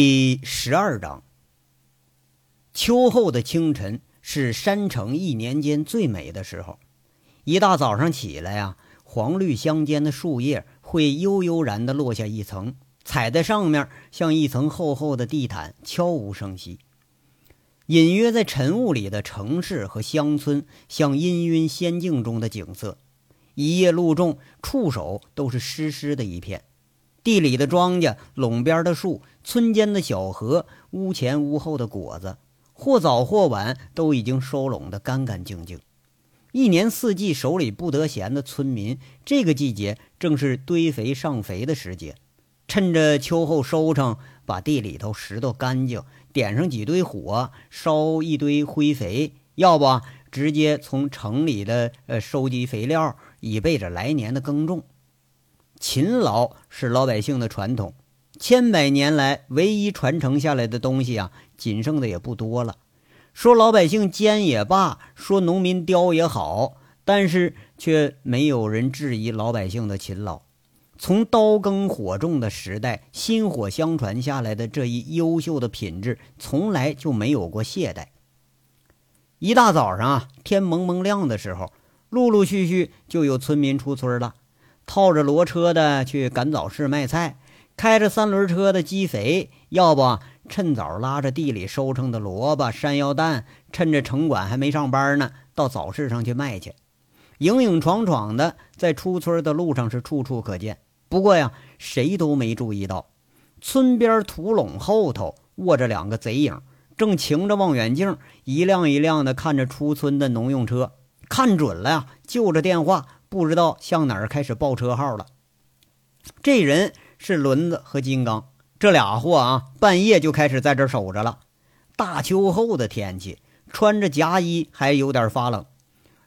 第十二章。秋后的清晨是山城一年间最美的时候。一大早上起来呀，黄绿相间的树叶会悠悠然地落下一层，踩在上面像一层厚厚的地毯，悄无声息。隐约在晨雾里的城市和乡村，像氤氲仙境中的景色。一叶露重，触手都是湿湿的一片。地里的庄稼，垄边的树，村间的小河，屋前屋后的果子，或早或晚都已经收拢得干干净净。一年四季手里不得闲的村民，这个季节正是堆肥上肥的时节。趁着秋后收成，把地里头拾掇干净，点上几堆火，烧一堆灰肥，要不直接从城里的呃收集肥料，以备着来年的耕种。勤劳是老百姓的传统，千百年来唯一传承下来的东西啊，仅剩的也不多了。说老百姓奸也罢，说农民刁也好，但是却没有人质疑老百姓的勤劳。从刀耕火种的时代，薪火相传下来的这一优秀的品质，从来就没有过懈怠。一大早上啊，天蒙蒙亮的时候，陆陆续续就有村民出村了。套着骡车的去赶早市卖菜，开着三轮车的积肥，要不趁早拉着地里收成的萝卜、山药蛋，趁着城管还没上班呢，到早市上去卖去。影影闯闯的，在出村的路上是处处可见。不过呀，谁都没注意到，村边土垄后头卧着两个贼影，正擎着望远镜，一辆一辆的看着出村的农用车，看准了呀，就着电话。不知道向哪儿开始报车号了。这人是轮子和金刚这俩货啊，半夜就开始在这守着了。大秋后的天气，穿着夹衣还有点发冷。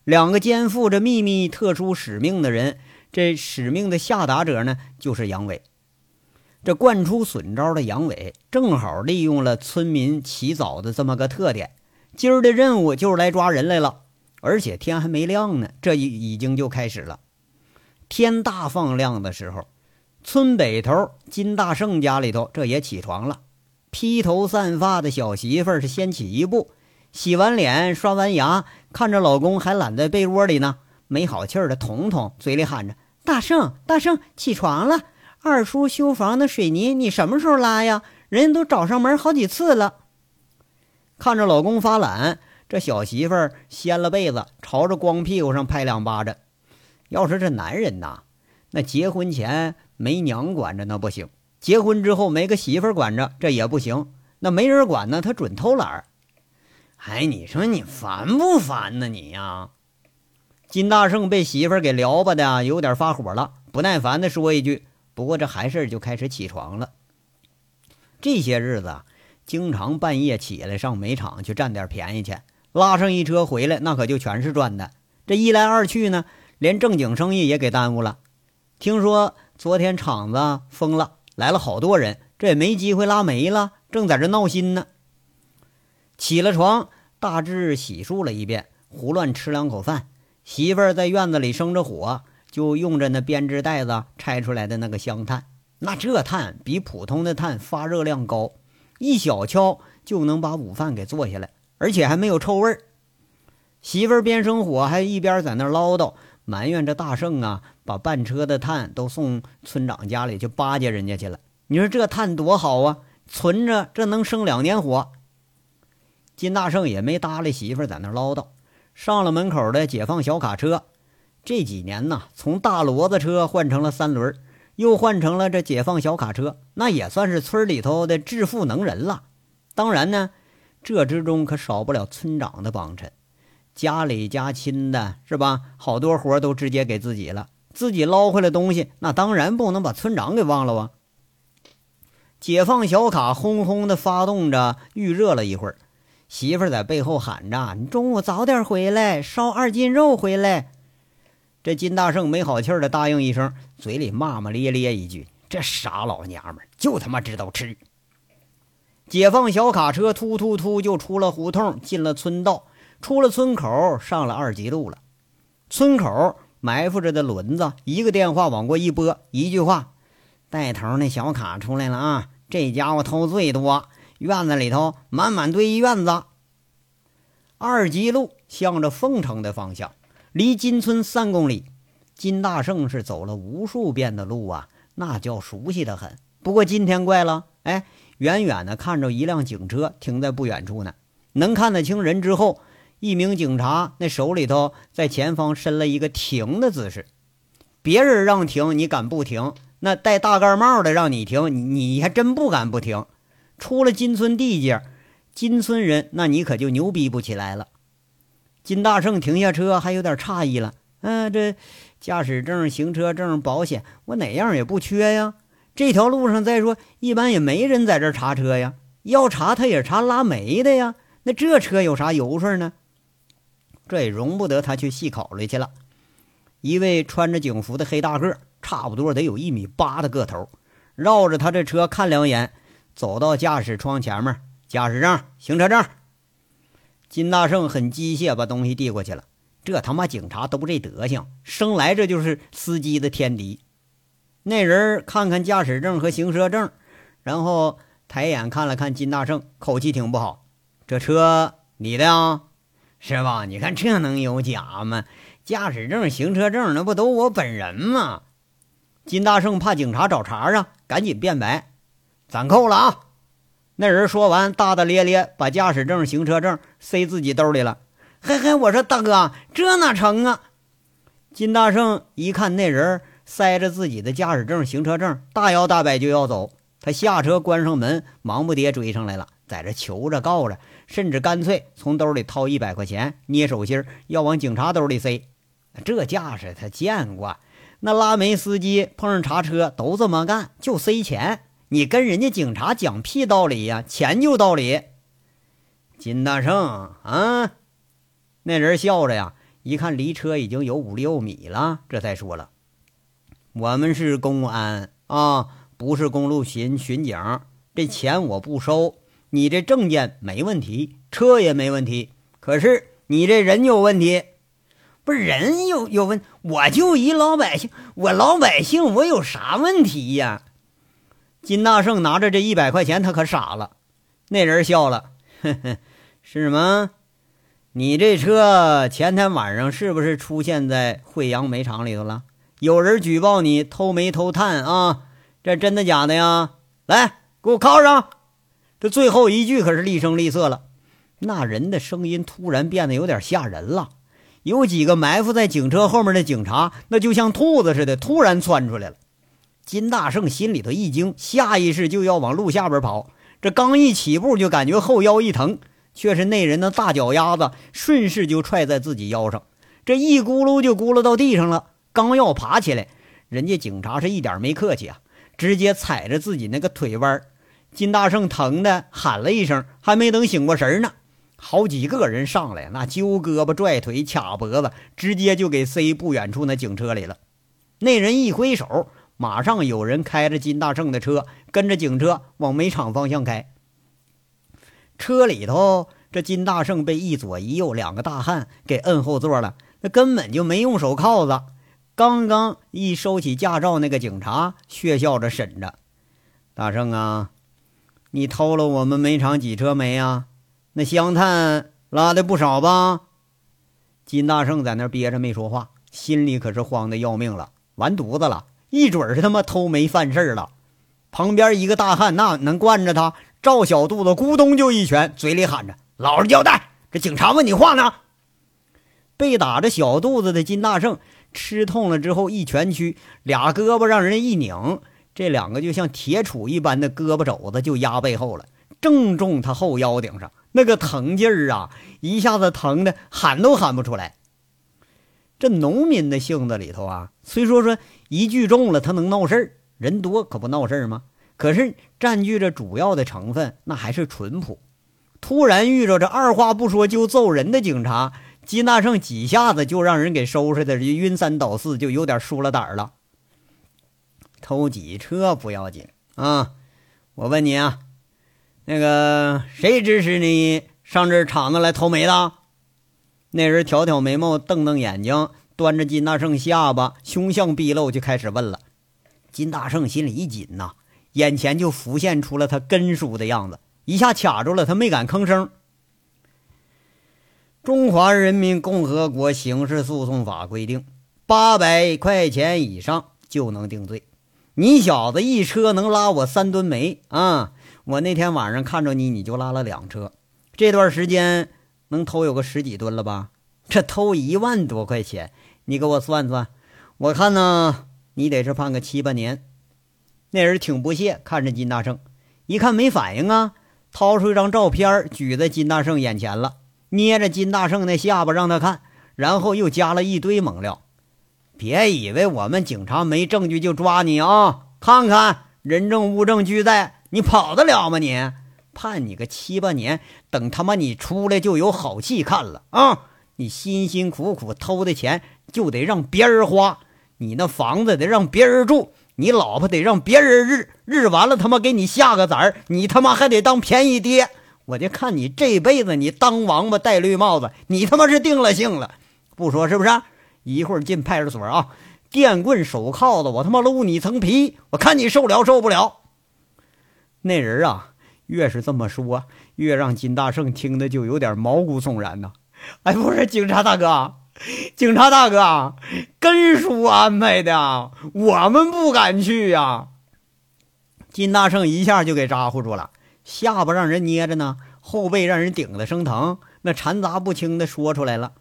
两个肩负着秘密特殊使命的人，这使命的下达者呢，就是杨伟。这惯出损招的杨伟，正好利用了村民起早的这么个特点，今儿的任务就是来抓人来了。而且天还没亮呢，这已已经就开始了。天大放亮的时候，村北头金大圣家里头这也起床了。披头散发的小媳妇儿是先起一步，洗完脸、刷完牙，看着老公还懒在被窝里呢，没好气儿的捅捅，嘴里喊着：“大圣，大圣，起床了！二叔修房的水泥你什么时候拉呀？人家都找上门好几次了。”看着老公发懒。这小媳妇儿掀了被子，朝着光屁股上拍两巴掌。要是这男人呐，那结婚前没娘管着那不行，结婚之后没个媳妇儿管着这也不行。那没人管呢，他准偷懒儿。哎，你说你烦不烦呢？你呀，金大圣被媳妇儿给撩吧的，有点发火了，不耐烦的说一句。不过这还是就开始起床了。这些日子经常半夜起来上煤场去占点便宜去。拉上一车回来，那可就全是赚的。这一来二去呢，连正经生意也给耽误了。听说昨天厂子封了，来了好多人，这也没机会拉煤了，正在这闹心呢。起了床，大致洗漱了一遍，胡乱吃两口饭。媳妇儿在院子里生着火，就用着那编织袋子拆出来的那个香炭。那这炭比普通的炭发热量高，一小敲就能把午饭给做下来。而且还没有臭味儿，媳妇儿边生火还一边在那唠叨，埋怨这大圣啊，把半车的炭都送村长家里去巴结人家去了。你说这炭多好啊，存着这能生两年火。金大圣也没搭理媳妇儿在那唠叨，上了门口的解放小卡车。这几年呢，从大骡子车换成了三轮，又换成了这解放小卡车，那也算是村里头的致富能人了。当然呢。这之中可少不了村长的帮衬，家里家亲的是吧？好多活都直接给自己了，自己捞回来东西，那当然不能把村长给忘了啊。解放小卡轰轰的发动着，预热了一会儿，媳妇儿在背后喊着：“你中午早点回来，烧二斤肉回来。”这金大圣没好气的答应一声，嘴里骂骂咧咧一句：“这傻老娘们就他妈知道吃。”解放小卡车突突突就出了胡同，进了村道，出了村口，上了二级路了。村口埋伏着的轮子，一个电话往过一拨，一句话：“带头那小卡出来了啊！这家伙偷最多，院子里头满满堆一院子。二级路向着凤城的方向，离金村三公里。金大圣是走了无数遍的路啊，那叫熟悉的很。不过今天怪了，哎，远远的看着一辆警车停在不远处呢，能看得清人之后，一名警察那手里头在前方伸了一个停的姿势。别人让停，你敢不停？那戴大盖帽的让你停，你还真不敢不停。出了金村地界，金村人那你可就牛逼不起来了。金大圣停下车，还有点诧异了。嗯，这驾驶证、行车证、保险，我哪样也不缺呀。这条路上，再说一般也没人在这查车呀。要查，他也查拉煤的呀。那这车有啥油水呢？这也容不得他去细考虑去了。一位穿着警服的黑大个，差不多得有一米八的个头，绕着他这车看两眼，走到驾驶窗前面，驾驶证、行车证。金大圣很机械，把东西递过去了。这他妈警察都这德行，生来这就是司机的天敌。那人看看驾驶证和行车证，然后抬眼看了看金大圣，口气挺不好：“这车你的呀，是吧？你看这能有假吗？”驾驶证、行车证，那不都我本人吗？金大圣怕警察找茬啊，赶紧辩白：“暂扣了啊！”那人说完，大大咧咧把驾驶证、行车证塞自己兜里了。嘿嘿，我说大哥，这哪成啊？金大圣一看那人塞着自己的驾驶证、行车证，大摇大摆就要走。他下车关上门，忙不迭追上来了，在这求着告着，甚至干脆从兜里掏一百块钱，捏手心要往警察兜里塞。这架势他见过，那拉煤司机碰上查车都这么干，就塞钱。你跟人家警察讲屁道理呀？钱就道理。金大圣啊，那人笑着呀，一看离车已经有五六米了，这才说了：“我们是公安啊，不是公路巡巡警，这钱我不收。你这证件没问题，车也没问题，可是你这人有问题。”不是人有有问，我就一老百姓，我老百姓，我有啥问题呀？金大圣拿着这一百块钱，他可傻了。那人笑了，呵呵，是吗？你这车前天晚上是不是出现在惠阳煤厂里头了？有人举报你偷煤偷炭啊？这真的假的呀？来，给我铐上！这最后一句可是厉声厉色了，那人的声音突然变得有点吓人了。有几个埋伏在警车后面的警察，那就像兔子似的，突然窜出来了。金大圣心里头一惊，下意识就要往路下边跑。这刚一起步，就感觉后腰一疼，却是那人的大脚丫子顺势就踹在自己腰上，这一咕噜就咕噜到地上了。刚要爬起来，人家警察是一点没客气啊，直接踩着自己那个腿弯。金大圣疼的喊了一声，还没等醒过神呢。好几个人上来，那揪胳膊、拽腿、卡脖子，直接就给塞不远处那警车里了。那人一挥手，马上有人开着金大圣的车，跟着警车往煤厂方向开。车里头，这金大圣被一左一右两个大汉给摁后座了，那根本就没用手铐子。刚刚一收起驾照，那个警察血笑着审着：“大圣啊，你偷了我们煤厂几车煤啊？”那香炭拉的不少吧？金大圣在那憋着没说话，心里可是慌的要命了，完犊子了，一准是他妈偷煤犯事了。旁边一个大汉那能惯着他？赵小肚子咕咚就一拳，嘴里喊着：“老实交代！这警察问你话呢。”被打着小肚子的金大圣吃痛了之后，一拳屈，俩胳膊让人一拧，这两个就像铁杵一般的胳膊肘子就压背后了，正中他后腰顶上。那个疼劲儿啊，一下子疼的喊都喊不出来。这农民的性子里头啊，虽说说一聚众了他能闹事儿，人多可不闹事儿吗？可是占据着主要的成分，那还是淳朴。突然遇着这二话不说就揍人的警察，金大圣几下子就让人给收拾的晕三倒四，就有点输了胆了。偷几车不要紧啊，我问你啊。那个谁指使你上这厂子来偷煤的？那人挑挑眉毛，瞪瞪眼睛，端着金大圣下巴，凶相毕露，就开始问了。金大圣心里一紧呐，眼前就浮现出了他根叔的样子，一下卡住了，他没敢吭声。中华人民共和国刑事诉讼法规定，八百块钱以上就能定罪。你小子一车能拉我三吨煤啊！我那天晚上看着你，你就拉了两车，这段时间能偷有个十几吨了吧？这偷一万多块钱，你给我算算，我看呢，你得是判个七八年。那人挺不屑，看着金大圣，一看没反应啊，掏出一张照片举在金大圣眼前了，捏着金大圣那下巴让他看，然后又加了一堆猛料。别以为我们警察没证据就抓你啊！看看人证物证俱在，你跑得了吗？你判你个七八年，等他妈你出来就有好戏看了啊！你辛辛苦苦偷的钱就得让别人花，你那房子得让别人住。你老婆得让别人日日完了，他妈给你下个崽儿，你他妈还得当便宜爹。我就看你这辈子，你当王八戴绿帽子，你他妈是定了性了。不说是不是？一会儿进派出所啊，电棍手铐子，我他妈撸你层皮，我看你受了受不了。那人啊，越是这么说，越让金大圣听的就有点毛骨悚然呐。哎，不是警察大哥。警察大哥，根叔安排的，我们不敢去呀。金大圣一下就给咋呼住了，下巴让人捏着呢，后背让人顶的生疼，那掺杂不清的说出来了。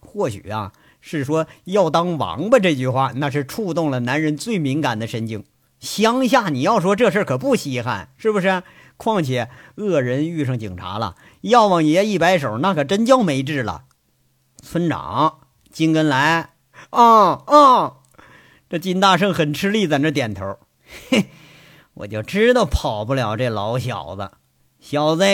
或许啊，是说要当王八这句话，那是触动了男人最敏感的神经。乡下你要说这事可不稀罕，是不是？况且恶人遇上警察了，药王爷一摆手，那可真叫没治了。村长。金根来，啊啊！这金大圣很吃力，在那点头。嘿，我就知道跑不了这老小子。小子，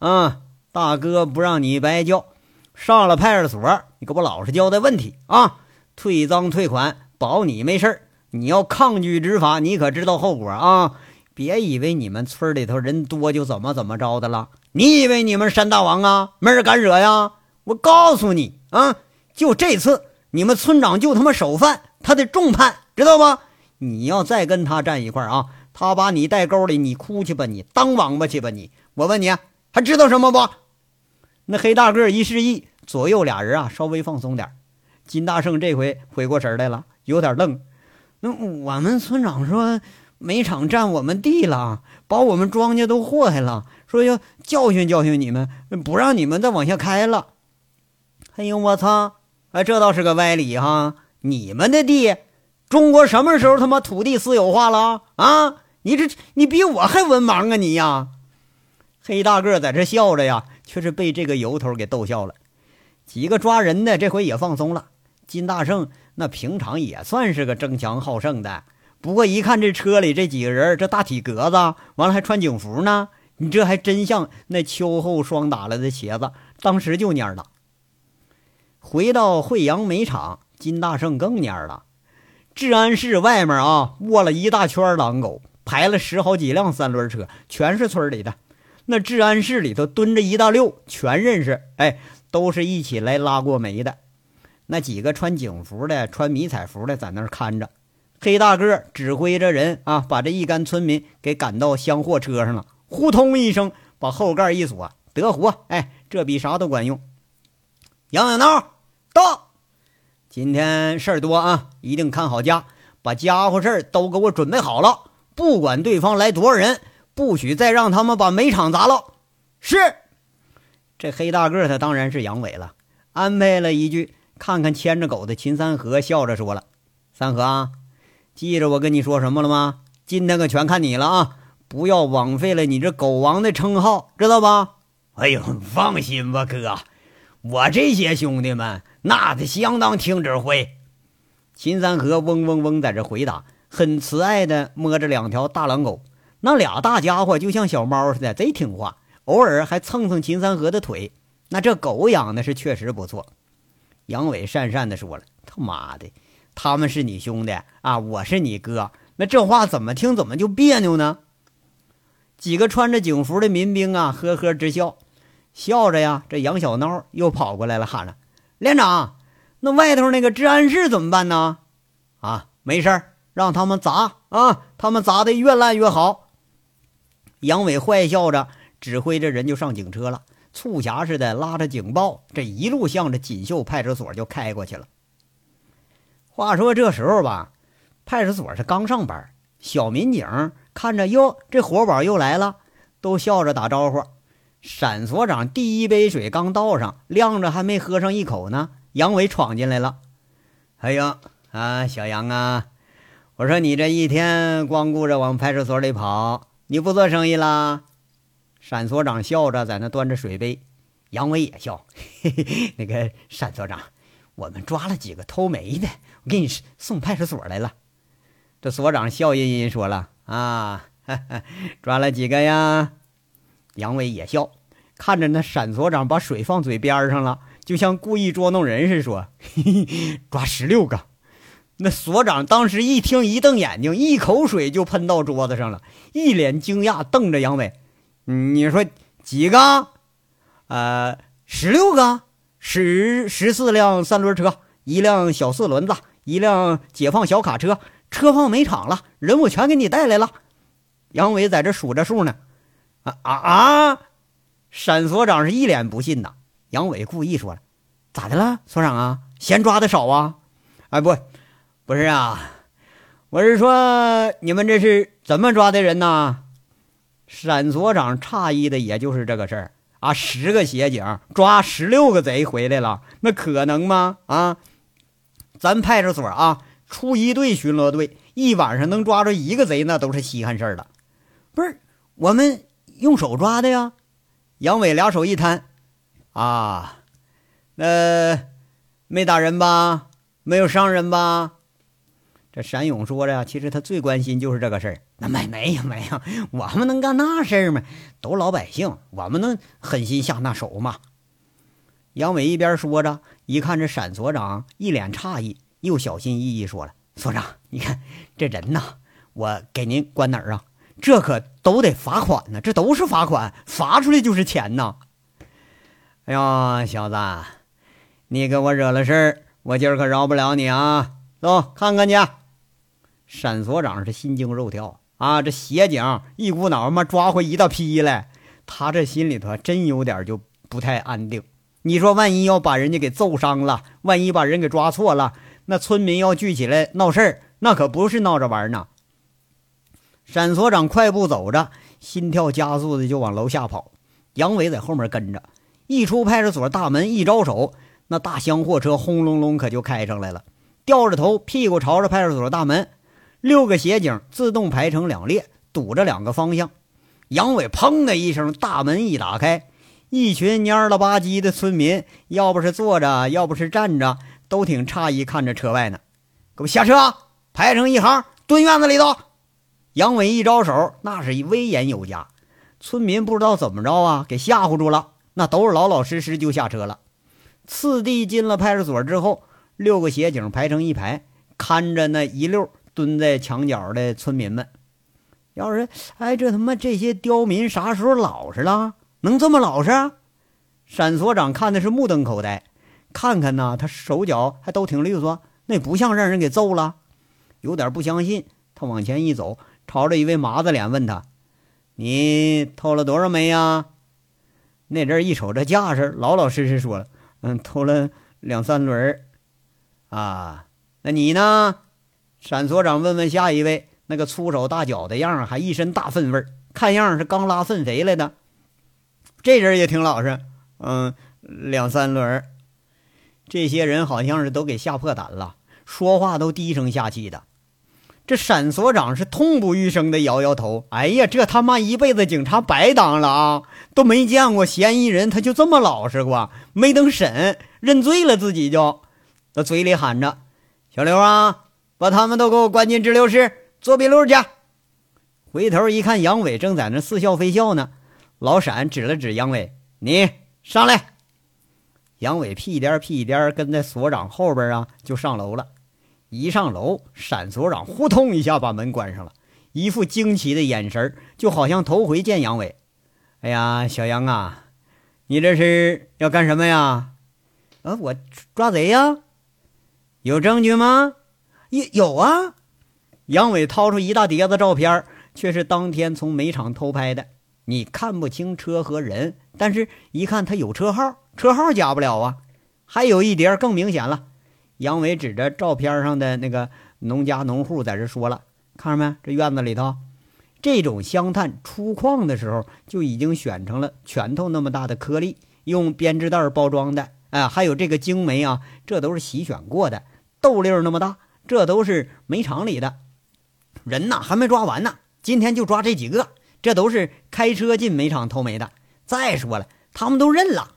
啊，大哥不让你白叫，上了派出所，你给我老实交代问题啊！退赃退款，保你没事你要抗拒执法，你可知道后果啊？别以为你们村里头人多就怎么怎么着的了。你以为你们山大王啊，没人敢惹呀？我告诉你啊！就这次，你们村长就他妈首犯，他得重判，知道吗？你要再跟他站一块啊，他把你带沟里，你哭去吧，你当王八去吧，你！我问你，还知道什么不？那黑大个一示意，左右俩人啊稍微放松点。金大圣这回回过神来了，有点愣。那我们村长说，煤厂占我们地了，把我们庄稼都祸害了，说要教训教训你们，不让你们再往下开了。哎呦我操！哎，这倒是个歪理哈！你们的地，中国什么时候他妈土地私有化了啊？你这你比我还文盲啊你呀！黑大个在这笑着呀，却是被这个由头给逗笑了。几个抓人的这回也放松了。金大圣那平常也算是个争强好胜的，不过一看这车里这几个人，这大体格子，完了还穿警服呢，你这还真像那秋后霜打了的茄子，当时就蔫了。回到惠阳煤厂，金大圣更蔫了。治安室外面啊，卧了一大圈狼狗，排了十好几辆三轮车，全是村里的。那治安室里头蹲着一大溜，全认识。哎，都是一起来拉过煤的。那几个穿警服的、穿迷彩服的在那儿看着。黑大个指挥着人啊，把这一干村民给赶到厢货车上了。呼通一声，把后盖一锁，得活。哎，这比啥都管用。杨小闹。到，今天事儿多啊，一定看好家，把家伙事儿都给我准备好了。不管对方来多少人，不许再让他们把煤场砸了。是，这黑大个他当然是阳痿了，安排了一句。看看牵着狗的秦三河，笑着说了：“三河啊，记着我跟你说什么了吗？今天可全看你了啊！不要枉费了你这狗王的称号，知道吧？”哎呦，放心吧，哥，我这些兄弟们。那得相当听指挥。秦三河嗡嗡嗡在这回答，很慈爱的摸着两条大狼狗。那俩大家伙就像小猫似的，贼听话，偶尔还蹭蹭秦三河的腿。那这狗养的是确实不错。杨伟讪讪的说了：“他妈的，他们是你兄弟啊，我是你哥，那这话怎么听怎么就别扭呢？”几个穿着警服的民兵啊，呵呵直笑，笑着呀，这杨小孬又跑过来了，喊着。连长，那外头那个治安室怎么办呢？啊，没事儿，让他们砸啊，他们砸的越烂越好。杨伟坏笑着，指挥着人就上警车了，促狭似的拉着警报，这一路向着锦绣派出所就开过去了。话说这时候吧，派出所是刚上班，小民警看着哟，这活宝又来了，都笑着打招呼。闪所长第一杯水刚倒上，晾着还没喝上一口呢，杨伟闯进来了。哎呀啊，小杨啊，我说你这一天光顾着往派出所里跑，你不做生意啦？沈所长笑着在那端着水杯，杨伟也笑。嘿嘿，那个沈所长，我们抓了几个偷煤的，我给你送派出所来了。这所长笑吟吟说了啊哈哈，抓了几个呀？杨伟也笑，看着那沈所长把水放嘴边上了，就像故意捉弄人似的，说：“嘿嘿，抓十六个。”那所长当时一听，一瞪眼睛，一口水就喷到桌子上了，一脸惊讶，瞪着杨伟：“你说几个？呃，十六个，十十四辆三轮车，一辆小四轮子，一辆解放小卡车，车放煤场了，人我全给你带来了。”杨伟在这数着数呢。啊啊啊！沈所长是一脸不信呐。杨伟故意说了：“咋的了，所长啊？嫌抓的少啊？”哎，不，不是啊，我是说你们这是怎么抓的人呢？沈所长诧异的也就是这个事儿啊。十个协警抓十六个贼回来了，那可能吗？啊，咱派出所啊，出一队巡逻队，一晚上能抓着一个贼，那都是稀罕事儿了。不是我们。用手抓的呀，杨伟俩手一摊，啊，那没打人吧？没有伤人吧？这闪勇说着呀，其实他最关心就是这个事儿。那没没有没有，我们能干那事儿吗？都老百姓，我们能狠心下那手吗？杨伟一边说着，一看这闪所长一脸诧异，又小心翼翼说了：“所长，你看这人呐，我给您关哪儿啊？”这可都得罚款呢，这都是罚款，罚出来就是钱呐！哎呀，小子，你给我惹了事儿，我今儿可饶不了你啊！走，看看去。沈所长是心惊肉跳啊，这协警一股脑嘛抓回一大批来，他这心里头真有点就不太安定。你说，万一要把人家给揍伤了，万一把人给抓错了，那村民要聚起来闹事儿，那可不是闹着玩呢。沈所长快步走着，心跳加速的就往楼下跑。杨伟在后面跟着。一出派出所大门，一招手，那大厢货车轰隆隆可就开上来了。掉着头，屁股朝着派出所大门，六个协警自动排成两列，堵着两个方向。杨伟砰的一声，大门一打开，一群蔫了吧唧的村民，要不是坐着，要不是站着，都挺诧异看着车外呢。给我下车，排成一行，蹲院子里头。杨伟一招手，那是威严有加。村民不知道怎么着啊，给吓唬住了，那都是老老实实就下车了。次第进了派出所之后，六个协警排成一排，看着那一溜蹲在墙角的村民们。要是哎，这他妈这些刁民啥时候老实了？能这么老实？沈所长看的是目瞪口呆。看看呐，他手脚还都挺利索，那不像让人给揍了。有点不相信，他往前一走。朝着一位麻子脸问他：“你偷了多少煤呀？”那阵一瞅这架势，老老实实说了：“嗯，偷了两三轮啊，那你呢？”沈所长问问下一位，那个粗手大脚的样儿还一身大粪味儿，看样是刚拉粪肥来的。这人也挺老实，嗯，两三轮这些人好像是都给吓破胆了，说话都低声下气的。这沈所长是痛不欲生的摇摇头，哎呀，这他妈一辈子警察白当了啊！都没见过嫌疑人他就这么老实过，没等审认罪了，自己就，他嘴里喊着：“小刘啊，把他们都给我关进拘留室做笔录去。”回头一看，杨伟正在那似笑非笑呢。老沈指了指杨伟：“你上来。”杨伟屁颠屁颠跟在所长后边啊，就上楼了。一上楼，闪所长呼通一下把门关上了，一副惊奇的眼神，就好像头回见杨伟。哎呀，小杨啊，你这是要干什么呀？啊，我抓贼呀！有证据吗？有有啊！杨伟掏出一大叠子照片，却是当天从煤场偷拍的。你看不清车和人，但是一看他有车号，车号假不了啊。还有一叠更明显了，杨伟指着照片上的那个农家农户在这说了：“看着没？这院子里头，这种香炭出矿的时候就已经选成了拳头那么大的颗粒，用编织袋包装的。哎，还有这个精煤啊，这都是洗选过的，豆粒那么大，这都是煤厂里的。人呐，还没抓完呢，今天就抓这几个。”这都是开车进煤厂偷煤的。再说了，他们都认了，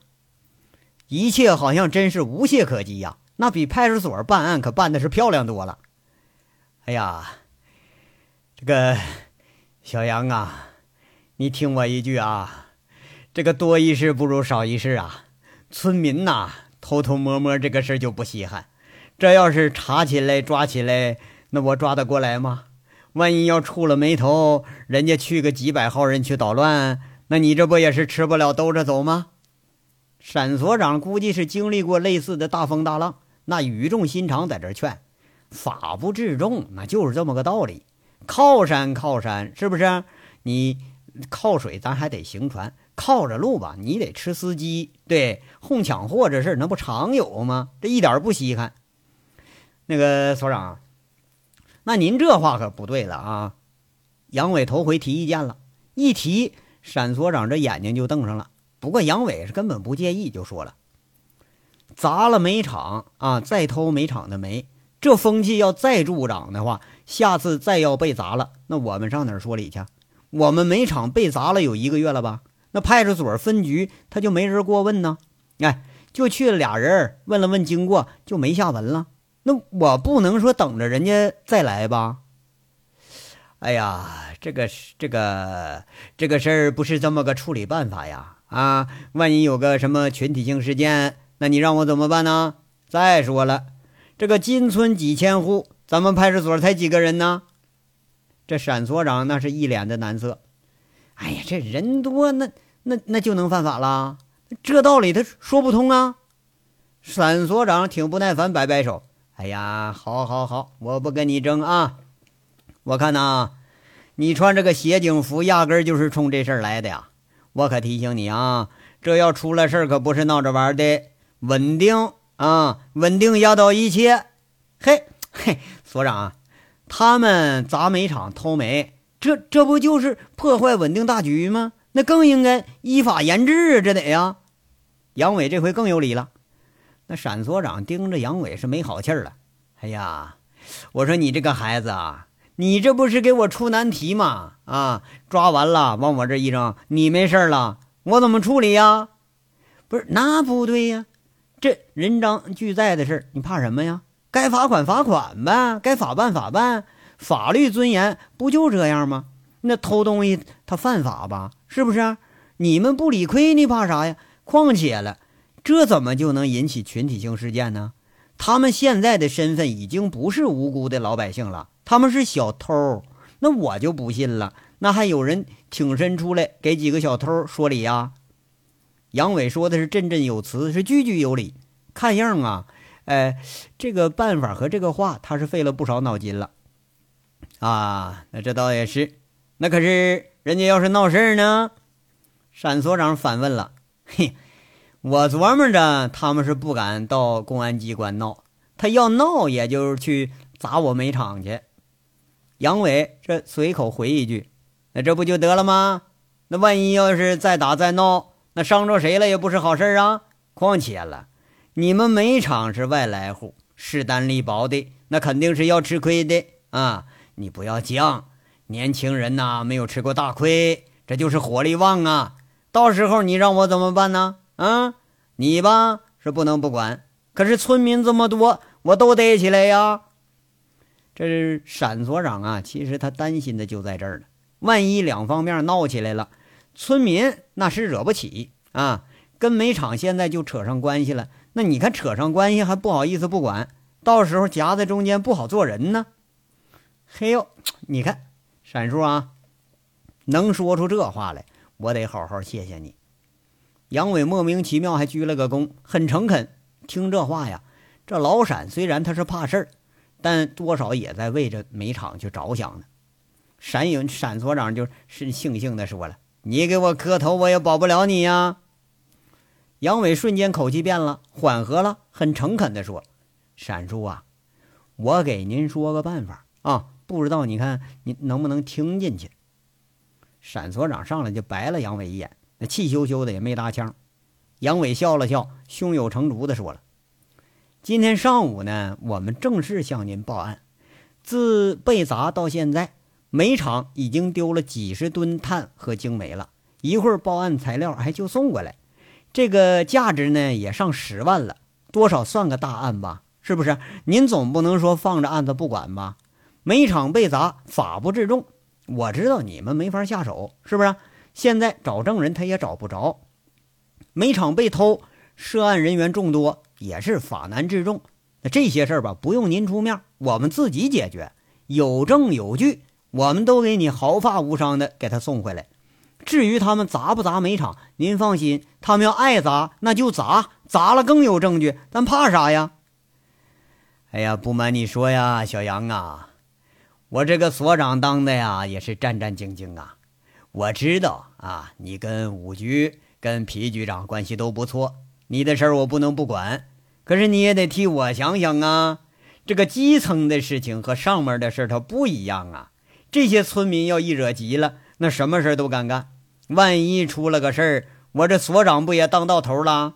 一切好像真是无懈可击呀。那比派出所办案可办的是漂亮多了。哎呀，这个小杨啊，你听我一句啊，这个多一事不如少一事啊。村民呐，偷偷摸摸这个事就不稀罕，这要是查起来、抓起来，那我抓得过来吗？万一要触了眉头，人家去个几百号人去捣乱，那你这不也是吃不了兜着走吗？沈所长估计是经历过类似的大风大浪，那语重心长在这劝：法不治众，那就是这么个道理。靠山靠山，是不是？你靠水，咱还得行船；靠着路吧，你得吃司机。对，哄抢货这事，那不常有吗？这一点不稀罕。那个所长。那您这话可不对了啊！杨伟头回提意见了，一提闪所长这眼睛就瞪上了。不过杨伟是根本不介意，就说了：“砸了煤厂啊，再偷煤厂的煤，这风气要再助长的话，下次再要被砸了，那我们上哪儿说理去？我们煤厂被砸了有一个月了吧？那派出所分局他就没人过问呢？哎，就去了俩人，问了问经过，就没下文了。”那我不能说等着人家再来吧？哎呀，这个这个这个事儿不是这么个处理办法呀！啊，万一有个什么群体性事件，那你让我怎么办呢？再说了，这个金村几千户，咱们派出所才几个人呢？这沈所长那是一脸的难色。哎呀，这人多，那那那就能犯法了？这道理他说不通啊！沈所长挺不耐烦，摆摆手。哎呀，好，好，好，我不跟你争啊！我看呐，你穿这个协警服，压根儿就是冲这事儿来的呀！我可提醒你啊，这要出了事儿，可不是闹着玩的，稳定啊，稳定压倒一切！嘿，嘿，所长，他们砸煤厂偷煤，这这不就是破坏稳定大局吗？那更应该依法严治！这得呀！杨伟这回更有理了。那闪所长盯着杨伟是没好气儿了。哎呀，我说你这个孩子啊，你这不是给我出难题吗？啊，抓完了往我这一扔，你没事了，我怎么处理呀？不是，那不对呀，这人赃俱在的事你怕什么呀？该罚款罚款呗，该法办法办，法律尊严不就这样吗？那偷东西他犯法吧？是不是？你们不理亏，你怕啥呀？况且了。这怎么就能引起群体性事件呢？他们现在的身份已经不是无辜的老百姓了，他们是小偷。那我就不信了，那还有人挺身出来给几个小偷说理呀？杨伟说的是振振有词，是句句有理。看样啊，哎，这个办法和这个话，他是费了不少脑筋了。啊，那这倒也是。那可是人家要是闹事儿呢？闪所长反问了。嘿。我琢磨着，他们是不敢到公安机关闹，他要闹，也就是去砸我煤厂去。杨伟这随口回一句：“那这不就得了吗？那万一要是再打再闹，那伤着谁了也不是好事啊。况且了，你们煤厂是外来户，势单力薄的，那肯定是要吃亏的啊！你不要犟，年轻人呐，没有吃过大亏，这就是火力旺啊！到时候你让我怎么办呢？”啊，你吧是不能不管，可是村民这么多，我都逮起来呀。这是闪所长啊，其实他担心的就在这儿呢。万一两方面闹起来了，村民那是惹不起啊，跟煤厂现在就扯上关系了。那你看扯上关系还不好意思不管，到时候夹在中间不好做人呢。嘿呦，你看闪叔啊，能说出这话来，我得好好谢谢你。杨伟莫名其妙还鞠了个躬，很诚恳。听这话呀，这老陕虽然他是怕事儿，但多少也在为这煤厂去着想呢。闪影闪所长就是悻悻的说了：“你给我磕头，我也保不了你呀。”杨伟瞬间口气变了，缓和了，很诚恳的说：“闪叔啊，我给您说个办法啊，不知道你看你能不能听进去？”闪所长上来就白了杨伟一眼，气羞羞的也没搭腔。杨伟笑了笑，胸有成竹的说了：“今天上午呢，我们正式向您报案，自被砸到现在。”煤厂已经丢了几十吨碳和精煤了，一会儿报案材料还就送过来，这个价值呢也上十万了，多少算个大案吧？是不是？您总不能说放着案子不管吧？煤厂被砸，法不治众，我知道你们没法下手，是不是？现在找证人他也找不着，煤厂被偷，涉案人员众多，也是法难治众。那这些事儿吧，不用您出面，我们自己解决，有证有据。我们都给你毫发无伤的给他送回来。至于他们砸不砸煤厂，您放心，他们要爱砸那就砸，砸了更有证据，咱怕啥呀？哎呀，不瞒你说呀，小杨啊，我这个所长当的呀也是战战兢兢啊。我知道啊，你跟武局、跟皮局长关系都不错，你的事儿我不能不管，可是你也得替我想想啊。这个基层的事情和上面的事它不一样啊。这些村民要一惹急了，那什么事都敢干。万一出了个事儿，我这所长不也当到头了？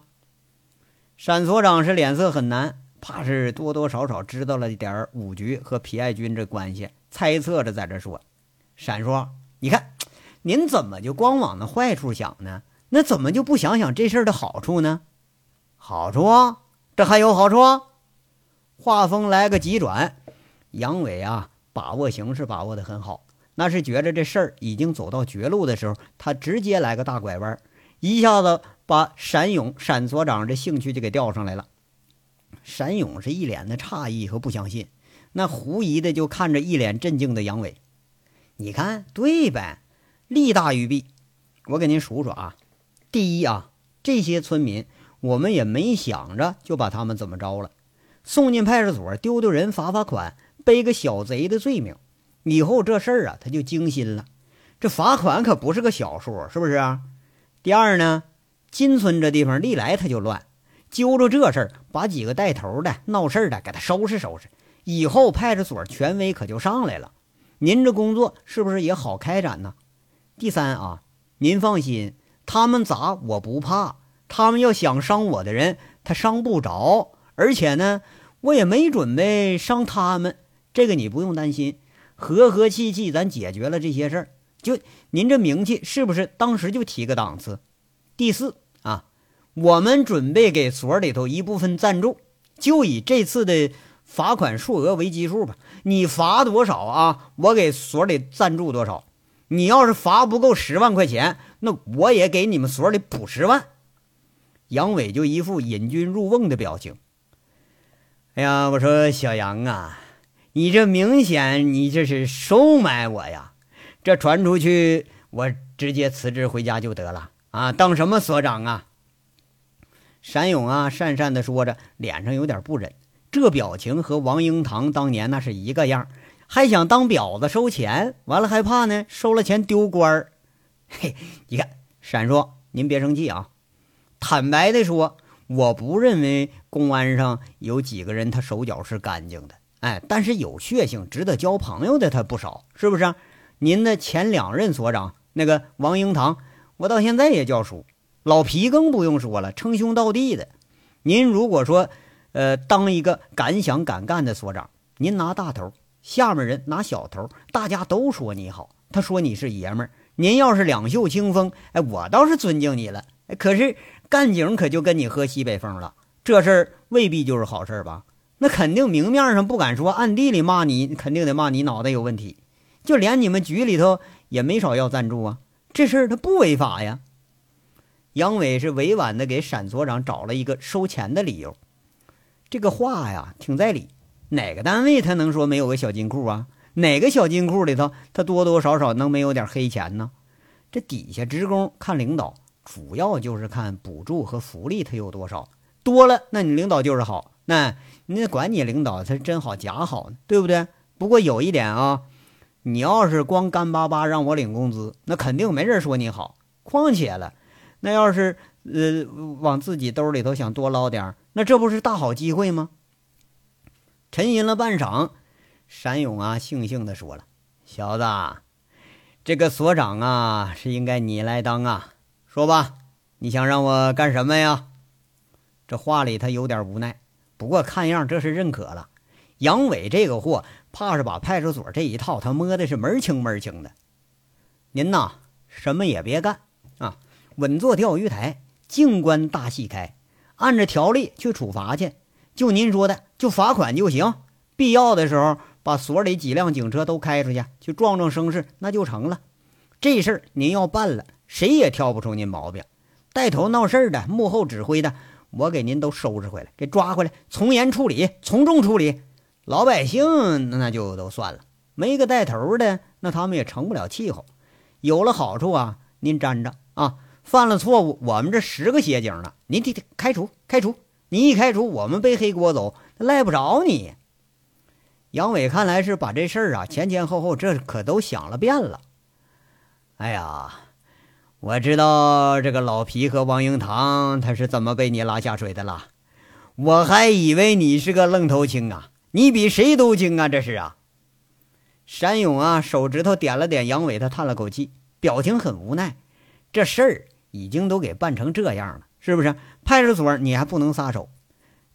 闪所长是脸色很难，怕是多多少少知道了一点五局和皮爱军这关系，猜测着在这说：“闪说，你看，您怎么就光往那坏处想呢？那怎么就不想想这事儿的好处呢？好处啊？这还有好处？”话锋来个急转，杨伟啊。把握形势把握的很好，那是觉着这事儿已经走到绝路的时候，他直接来个大拐弯，一下子把闪勇闪所长这兴趣就给调上来了。闪勇是一脸的诧异和不相信，那狐疑的就看着一脸震惊的杨伟。你看对呗，利大于弊。我给您数数啊，第一啊，这些村民我们也没想着就把他们怎么着了，送进派出所丢丢人罚罚款。背个小贼的罪名，以后这事儿啊，他就精心了。这罚款可不是个小数，是不是啊？第二呢，金村这地方历来他就乱，揪着这事儿，把几个带头的闹事儿的给他收拾收拾，以后派出所权威可就上来了。您这工作是不是也好开展呢？第三啊，您放心，他们砸我不怕，他们要想伤我的人，他伤不着，而且呢，我也没准备伤他们。这个你不用担心，和和气气，咱解决了这些事儿，就您这名气是不是当时就提个档次？第四啊，我们准备给所里头一部分赞助，就以这次的罚款数额为基数吧。你罚多少啊？我给所里赞助多少？你要是罚不够十万块钱，那我也给你们所里补十万。杨伟就一副引君入瓮的表情。哎呀，我说小杨啊。你这明显，你这是收买我呀！这传出去，我直接辞职回家就得了啊！当什么所长啊？山勇啊，讪讪的说着，脸上有点不忍。这表情和王英堂当年那是一个样，还想当婊子收钱，完了还怕呢，收了钱丢官儿。嘿，你看，闪烁，您别生气啊！坦白的说，我不认为公安上有几个人他手脚是干净的。哎，但是有血性、值得交朋友的他不少，是不是？您的前两任所长那个王英堂，我到现在也叫叔。老皮更不用说了，称兄道弟的。您如果说，呃，当一个敢想敢干的所长，您拿大头，下面人拿小头，大家都说你好，他说你是爷们儿。您要是两袖清风，哎，我倒是尊敬你了。可是干警可就跟你喝西北风了，这事儿未必就是好事吧？那肯定明面上不敢说，暗地里骂你，肯定得骂你脑袋有问题。就连你们局里头也没少要赞助啊，这事儿他不违法呀。杨伟是委婉的给闪所长找了一个收钱的理由。这个话呀，挺在理。哪个单位他能说没有个小金库啊？哪个小金库里头他多多少少能没有点黑钱呢？这底下职工看领导，主要就是看补助和福利他有多少，多了那你领导就是好。那你管你领导他真好假好呢，对不对？不过有一点啊，你要是光干巴巴让我领工资，那肯定没人说你好。况且了，那要是呃往自己兜里头想多捞点那这不是大好机会吗？沉吟了半晌，山勇啊，悻悻地说了：“小子，这个所长啊，是应该你来当啊。说吧，你想让我干什么呀？”这话里他有点无奈，不过看样这是认可了。杨伟这个货，怕是把派出所这一套他摸的是门清门清的。您呐，什么也别干啊，稳坐钓鱼台，静观大戏开，按着条例去处罚去。就您说的，就罚款就行。必要的时候，把所里几辆警车都开出去，去壮壮声势，那就成了。这事儿您要办了，谁也挑不出您毛病。带头闹事儿的、幕后指挥的，我给您都收拾回来，给抓回来，从严处理，从重处理。老百姓那就都算了，没个带头的，那他们也成不了气候。有了好处啊，您沾着啊，犯了错误，我们这十个协警呢，您得开除，开除。你一开除，我们背黑锅走，赖不着你。杨伟看来是把这事儿啊前前后后这可都想了遍了。哎呀，我知道这个老皮和王英堂他是怎么被你拉下水的了，我还以为你是个愣头青啊。你比谁都精啊！这是啊，山勇啊，手指头点了点杨伟，他叹了口气，表情很无奈。这事儿已经都给办成这样了，是不是？派出所你还不能撒手。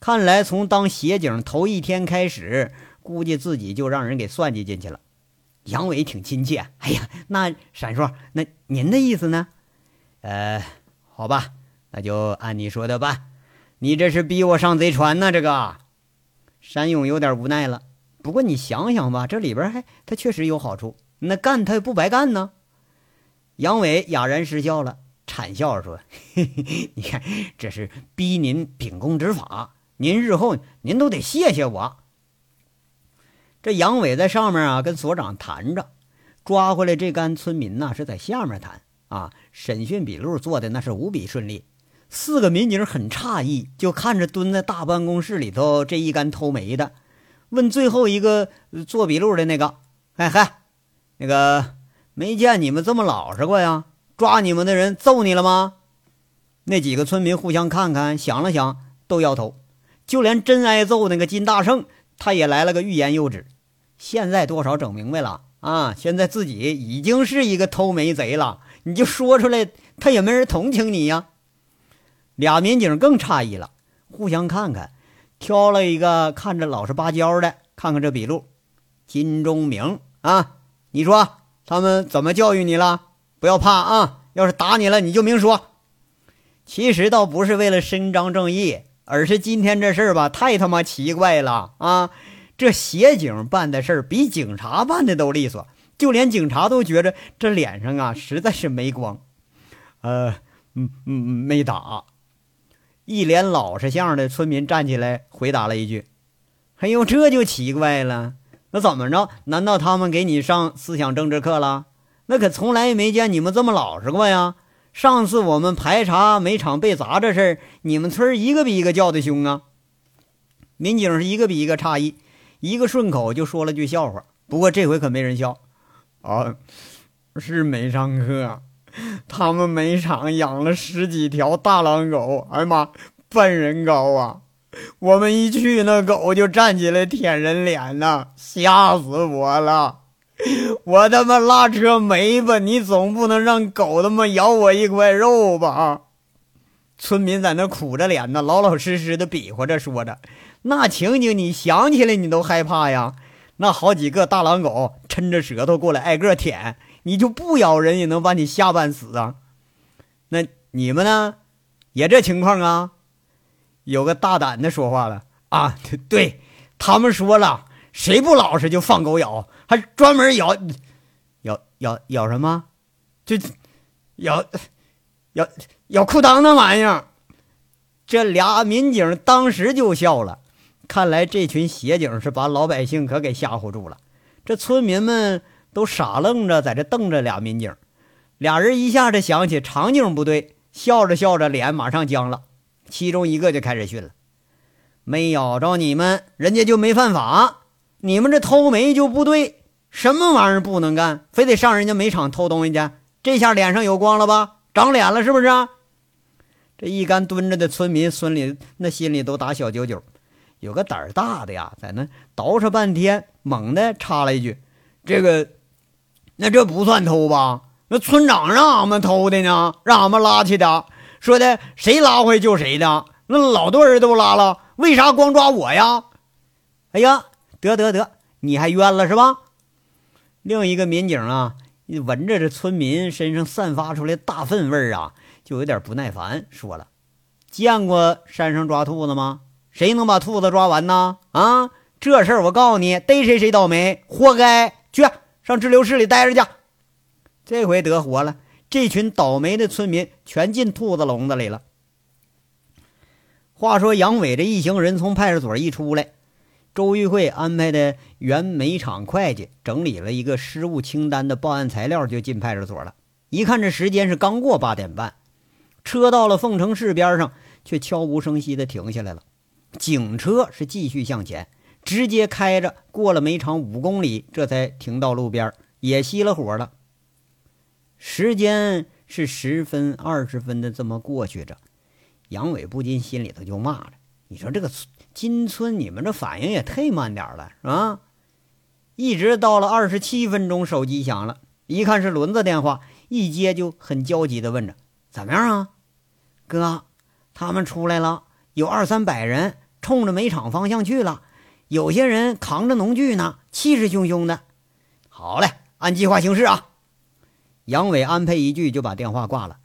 看来从当协警头一天开始，估计自己就让人给算计进去了。杨伟挺亲切。哎呀，那闪叔，那您的意思呢？呃，好吧，那就按你说的办。你这是逼我上贼船呢？这个。山勇有点无奈了，不过你想想吧，这里边还他确实有好处，那干他也不白干呢。杨伟哑然失笑了，惨笑说：“嘿 嘿你看，这是逼您秉公执法，您日后您都得谢谢我。”这杨伟在上面啊，跟所长谈着，抓回来这干村民呢，是在下面谈啊。审讯笔录做的那是无比顺利。四个民警很诧异，就看着蹲在大办公室里头这一干偷煤的，问最后一个做笔录的那个：“嗨嗨，那个没见你们这么老实过呀？抓你们的人揍你了吗？”那几个村民互相看看，想了想，都摇头。就连真挨揍那个金大圣，他也来了个欲言又止。现在多少整明白了啊？现在自己已经是一个偷煤贼了，你就说出来，他也没人同情你呀。俩民警更诧异了，互相看看，挑了一个看着老实巴交的，看看这笔录，金钟明啊，你说他们怎么教育你了？不要怕啊，要是打你了，你就明说。其实倒不是为了伸张正义，而是今天这事儿吧，太他妈奇怪了啊！这协警办的事儿比警察办的都利索，就连警察都觉着这脸上啊实在是没光。呃，嗯嗯，没打。一脸老实相的村民站起来回答了一句：“哎呦，这就奇怪了。那怎么着？难道他们给你上思想政治课了？那可从来也没见你们这么老实过呀！上次我们排查煤厂被砸这事儿，你们村一个比一个叫的凶啊！”民警是一个比一个诧异，一个顺口就说了句笑话。不过这回可没人笑。啊，是没上课。他们煤厂养了十几条大狼狗，哎呀妈，半人高啊！我们一去，那狗就站起来舔人脸呢，吓死我了！我他妈拉车没吧？你总不能让狗他妈咬我一块肉吧？村民在那苦着脸呢，老老实实的比划着说着，那情景你想起来你都害怕呀！那好几个大狼狗抻着舌头过来挨个舔。你就不咬人也能把你吓半死啊？那你们呢？也这情况啊？有个大胆的说话了啊！对他们说了，谁不老实就放狗咬，还专门咬咬咬咬什么？就咬咬咬裤裆那玩意儿。这俩民警当时就笑了，看来这群协警是把老百姓可给吓唬住了。这村民们。都傻愣着，在这瞪着俩民警，俩人一下子想起场景不对，笑着笑着脸马上僵了。其中一个就开始训了：“没咬着你们，人家就没犯法；你们这偷煤就不对，什么玩意儿不能干？非得上人家煤场偷东西去？这下脸上有光了吧？长脸了是不是？这一干蹲着的村民，孙里那心里都打小九九。有个胆儿大的呀，在那捯饬半天，猛地插了一句：“这个，那这不算偷吧？那村长让俺们偷的呢，让俺们拉去的，说的谁拉回就谁的。那老多人都拉了，为啥光抓我呀？”哎呀，得得得，你还冤了是吧？另一个民警啊，闻着这村民身上散发出来大粪味儿啊，就有点不耐烦，说了：“见过山上抓兔子吗？谁能把兔子抓完呢？啊，这事儿我告诉你，逮谁谁倒霉，活该！去上滞留室里待着去。这回得活了，这群倒霉的村民全进兔子笼子里了。”话说杨伟这一行人从派出所一出来。周玉慧安排的原煤厂会计整理了一个失物清单的报案材料，就进派出所了。一看这时间是刚过八点半，车到了凤城市边上，却悄无声息地停下来了。警车是继续向前，直接开着过了煤厂五公里，这才停到路边，也熄了火了。时间是十分、二十分的这么过去着，杨伟不禁心里头就骂了：“你说这个……”金村，你们这反应也忒慢点了，是吧？一直到了二十七分钟，手机响了，一看是轮子电话，一接就很焦急的问着：“怎么样啊，哥？他们出来了，有二三百人，冲着煤场方向去了，有些人扛着农具呢，气势汹汹的。好嘞，按计划行事啊！”杨伟安排一句就把电话挂了，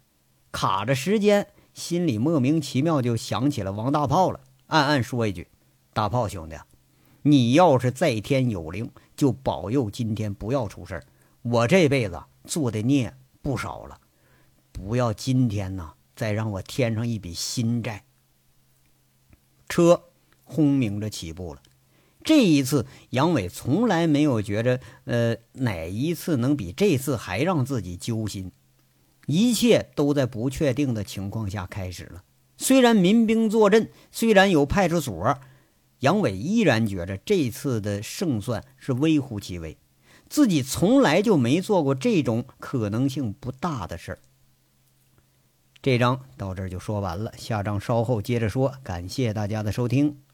卡着时间，心里莫名其妙就想起了王大炮了。暗暗说一句：“大炮兄弟，你要是在天有灵，就保佑今天不要出事我这辈子做的孽不少了，不要今天呢再让我添上一笔新债。”车轰鸣着起步了。这一次，杨伟从来没有觉着，呃，哪一次能比这次还让自己揪心。一切都在不确定的情况下开始了。虽然民兵坐镇，虽然有派出所，杨伟依然觉着这次的胜算是微乎其微。自己从来就没做过这种可能性不大的事儿。这章到这儿就说完了，下章稍后接着说。感谢大家的收听。